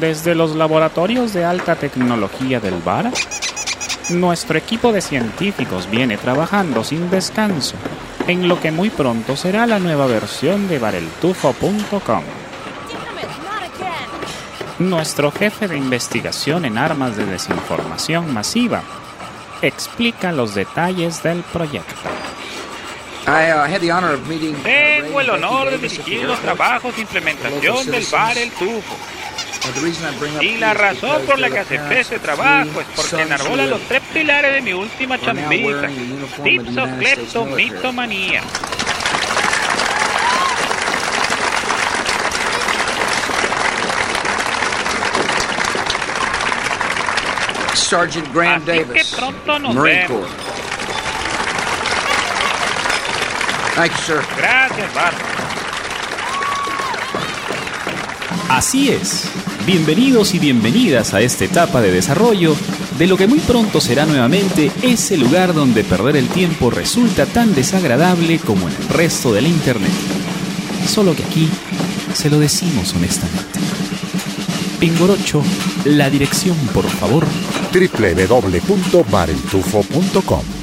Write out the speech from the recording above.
Desde los laboratorios de alta tecnología del bar, nuestro equipo de científicos viene trabajando sin descanso en lo que muy pronto será la nueva versión de bareltufo.com. Nuestro jefe de investigación en armas de desinformación masiva explica los detalles del proyecto. Tengo el honor de dirigir los trabajos de implementación del bar El Tufo. Y la razón por la que acepté este trabajo es porque enarbola los tres pilares de mi última chambita, tips of kleptomitomanía. Sergeant Graham Así Davis, que pronto nos Marine vemos. Corps. Thank you, sir. Gracias, Bart. Así es. Bienvenidos y bienvenidas a esta etapa de desarrollo de lo que muy pronto será nuevamente ese lugar donde perder el tiempo resulta tan desagradable como en el resto del Internet. Solo que aquí se lo decimos honestamente. Pingorocho, la dirección por favor. www.barentufo.com